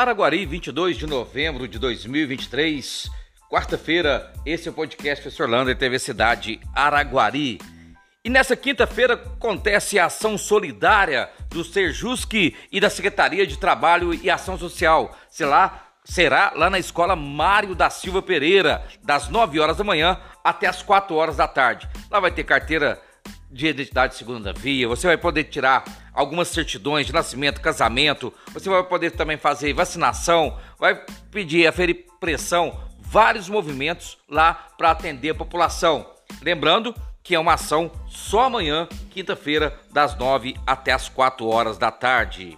Araguari, 22 de novembro de 2023, quarta-feira. Esse é o podcast Professor Lander, TV Cidade Araguari. E nessa quinta-feira acontece a ação solidária do Serjusc e da Secretaria de Trabalho e Ação Social. Será, será lá na escola Mário da Silva Pereira, das 9 horas da manhã até as 4 horas da tarde. Lá vai ter carteira de identidade segunda via, você vai poder tirar algumas certidões de nascimento, casamento, você vai poder também fazer vacinação, vai pedir aferir pressão, vários movimentos lá para atender a população. Lembrando que é uma ação só amanhã, quinta-feira, das 9 até as 4 horas da tarde.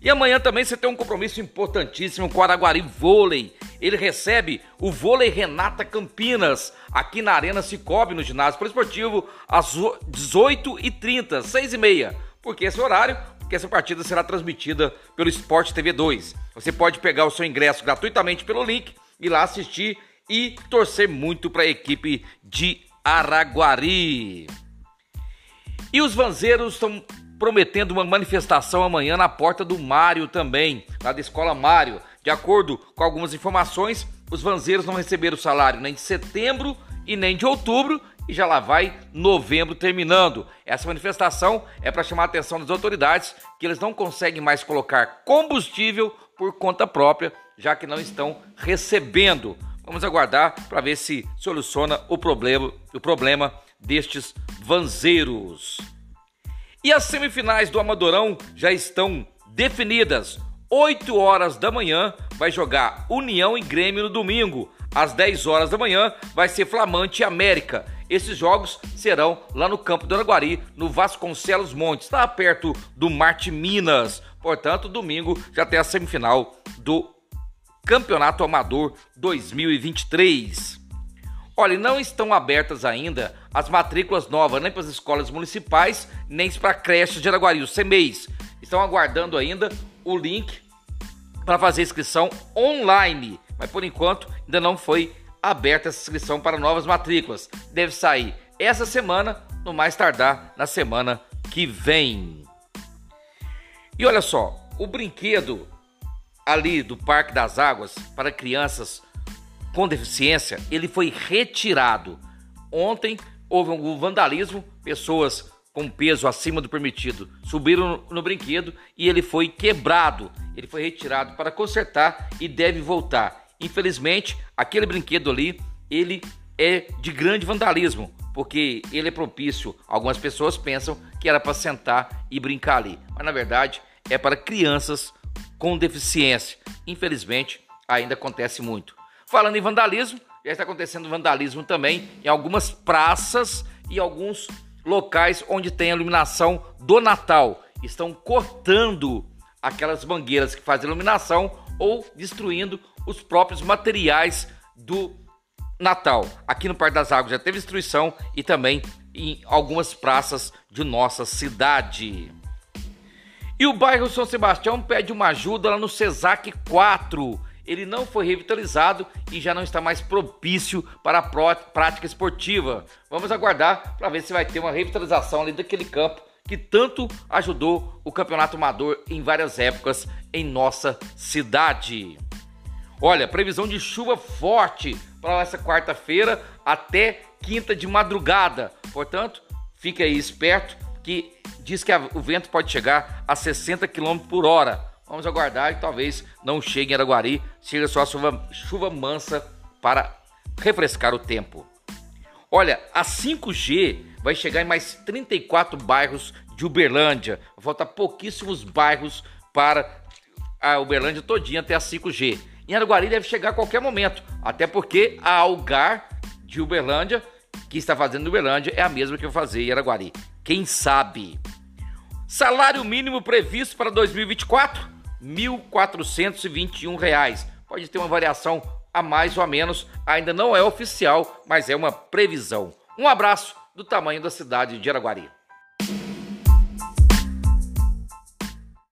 E amanhã também você tem um compromisso importantíssimo com o Araguari Vôlei. Ele recebe o Vôlei Renata Campinas, aqui na Arena Cicobi, no ginásio poliesportivo, às 18h30, 6h30. Por que esse horário? Porque essa partida será transmitida pelo Sport TV 2. Você pode pegar o seu ingresso gratuitamente pelo link, ir lá assistir e torcer muito para a equipe de Araguari. E os vanzeiros estão prometendo uma manifestação amanhã na porta do Mário também, lá da Escola Mário. De acordo com algumas informações, os vanzeiros não receberam salário nem de setembro e nem de outubro e já lá vai novembro terminando. Essa manifestação é para chamar a atenção das autoridades que eles não conseguem mais colocar combustível por conta própria, já que não estão recebendo. Vamos aguardar para ver se soluciona o problema, o problema destes vanzeiros. E as semifinais do Amadorão já estão definidas. 8 horas da manhã vai jogar União e Grêmio no domingo. Às 10 horas da manhã vai ser Flamante e América. Esses jogos serão lá no campo do Araguari, no Vasconcelos Montes, está perto do Marte Minas. Portanto, domingo já tem a semifinal do Campeonato Amador 2023. Olha, não estão abertas ainda as matrículas novas, nem para as escolas municipais, nem para creches de Araguari, os CMEIs. Estão aguardando ainda o link para fazer inscrição online, mas por enquanto ainda não foi aberta essa inscrição para novas matrículas. Deve sair essa semana, no mais tardar na semana que vem. E olha só, o brinquedo ali do Parque das Águas para crianças com deficiência, ele foi retirado. Ontem houve um vandalismo, pessoas com peso acima do permitido subiram no, brinquedo e ele foi quebrado. Ele foi retirado para consertar e deve voltar. Infelizmente, aquele brinquedo ali, ele é de grande vandalismo, porque ele é propício. Algumas pessoas pensam que era para sentar e brincar ali, mas na verdade é para crianças com deficiência. Infelizmente, ainda acontece muito. Falando em vandalismo, já está acontecendo vandalismo também em algumas praças e alguns locais onde tem a iluminação do Natal. Estão cortando aquelas mangueiras que fazem iluminação ou destruindo os próprios materiais do Natal. Aqui no Parque das Águas já teve destruição e também em algumas praças de nossa cidade. E o bairro São Sebastião pede uma ajuda lá no CESAC 4 ele não foi revitalizado e já não está mais propício para a prática esportiva. Vamos aguardar para ver se vai ter uma revitalização ali daquele campo que tanto ajudou o campeonato amador em várias épocas em nossa cidade. Olha, previsão de chuva forte para essa quarta-feira até quinta de madrugada. Portanto, fique aí esperto que diz que o vento pode chegar a 60 km por hora. Vamos aguardar e talvez não chegue em Araguari, seja só chuva, chuva mansa para refrescar o tempo. Olha, a 5G vai chegar em mais 34 bairros de Uberlândia. Falta pouquíssimos bairros para a Uberlândia todinha até a 5G. Em Araguari deve chegar a qualquer momento, até porque a Algar de Uberlândia, que está fazendo Uberlândia, é a mesma que eu fazer em Araguari. Quem sabe? Salário mínimo previsto para 2024? R$ 1.421. Pode ter uma variação a mais ou a menos, ainda não é oficial, mas é uma previsão. Um abraço do tamanho da cidade de Araguari.